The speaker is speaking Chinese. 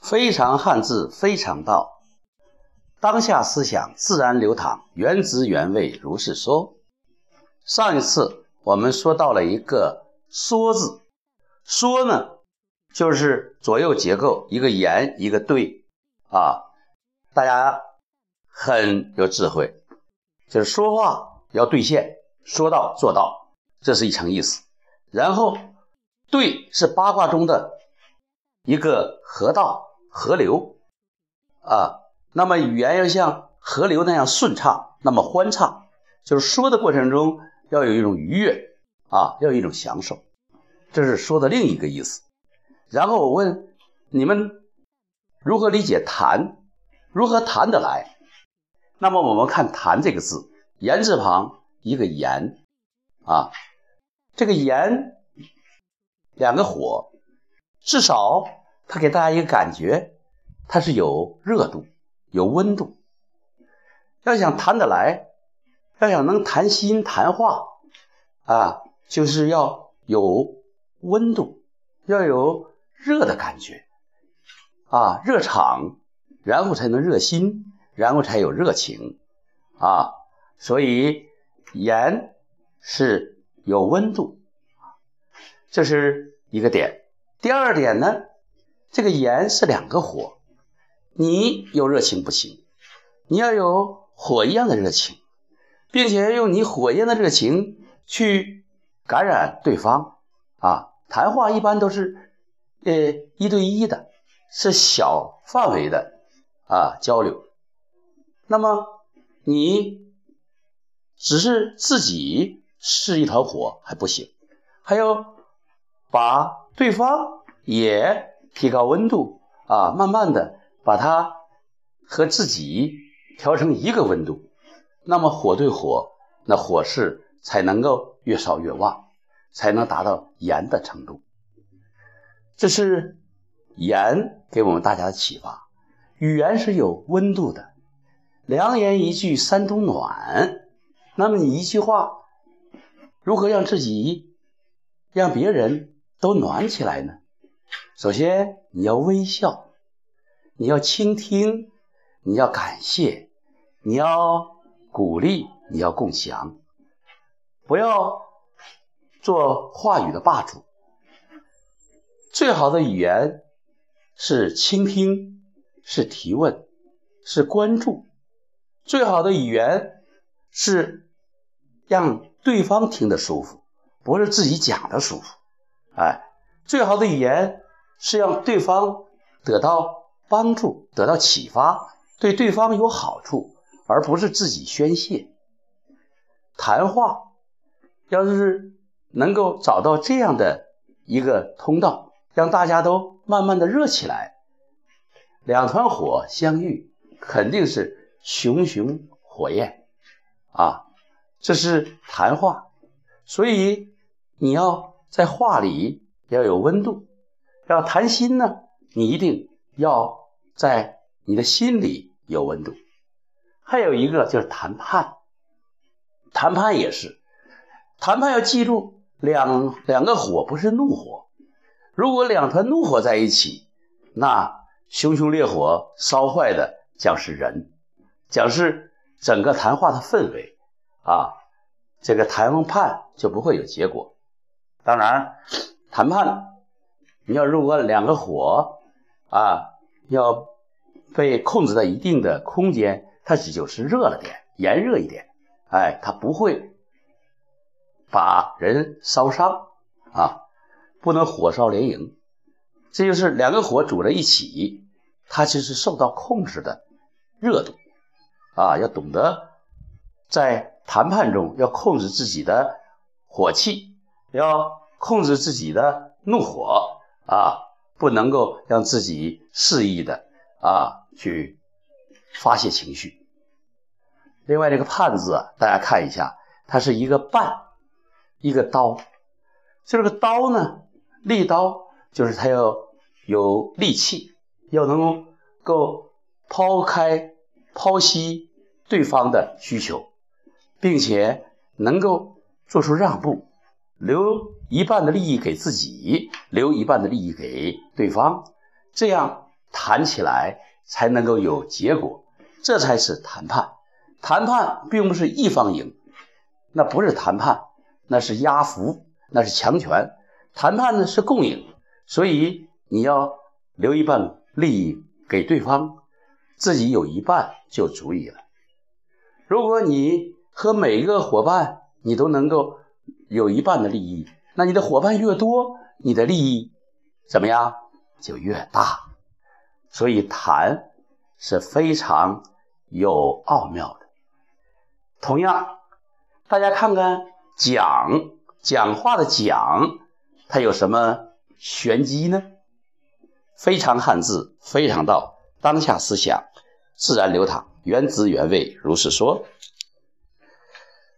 非常汉字，非常道。当下思想自然流淌，原汁原味如是说。上一次我们说到了一个“说”字，“说”呢，就是左右结构，一个言，一个对，啊，大家很有智慧，就是说话要兑现，说到做到，这是一层意思。然后，对是八卦中的一个河道、河流啊。那么语言要像河流那样顺畅，那么欢畅，就是说的过程中要有一种愉悦啊，要有一种享受，这是说的另一个意思。然后我问你们如何理解谈，如何谈得来？那么我们看“谈”这个字，言字旁一个言啊。这个言，两个火，至少它给大家一个感觉，它是有热度、有温度。要想谈得来，要想能谈心谈话啊，就是要有温度，要有热的感觉啊，热场，然后才能热心，然后才有热情啊。所以盐是。有温度，这是一个点。第二点呢，这个盐是两个火，你有热情不行，你要有火一样的热情，并且用你火一样的热情去感染对方啊。谈话一般都是呃一对一的，是小范围的啊交流。那么你只是自己。是一团火还不行，还要把对方也提高温度啊，慢慢的把它和自己调成一个温度，那么火对火，那火势才能够越烧越旺，才能达到炎的程度。这是盐给我们大家的启发。语言是有温度的，良言一句三冬暖。那么你一句话。如何让自己、让别人都暖起来呢？首先，你要微笑，你要倾听，你要感谢，你要鼓励，你要共享，不要做话语的霸主。最好的语言是倾听，是提问，是关注。最好的语言是让。对方听得舒服，不是自己讲的舒服。哎，最好的语言是让对方得到帮助、得到启发，对对方有好处，而不是自己宣泄。谈话要是能够找到这样的一个通道，让大家都慢慢的热起来，两团火相遇，肯定是熊熊火焰啊！这是谈话，所以你要在话里要有温度。要谈心呢，你一定要在你的心里有温度。还有一个就是谈判，谈判也是，谈判要记住两两个火不是怒火。如果两团怒火在一起，那熊熊烈火烧坏的将是人，将是整个谈话的氛围。啊，这个谈判就不会有结果。当然，谈判你要如果两个火啊要被控制在一定的空间，它只就是热了点，炎热一点，哎，它不会把人烧伤啊，不能火烧连营。这就是两个火煮在一起，它就是受到控制的热度啊，要懂得在。谈判中要控制自己的火气，要控制自己的怒火啊，不能够让自己肆意的啊去发泄情绪。另外，这个“判”字啊，大家看一下，它是一个半，一个刀。就这个刀呢，利刀就是它要有利器，要能够抛开、剖析对方的需求。并且能够做出让步，留一半的利益给自己，留一半的利益给对方，这样谈起来才能够有结果，这才是谈判。谈判并不是一方赢，那不是谈判，那是压服，那是强权。谈判呢是共赢，所以你要留一半利益给对方，自己有一半就足以了。如果你和每一个伙伴你都能够有一半的利益，那你的伙伴越多，你的利益怎么样就越大。所以谈是非常有奥妙的。同样，大家看看讲讲话的讲，它有什么玄机呢？非常汉字，非常道，当下思想自然流淌，原汁原味，如是说。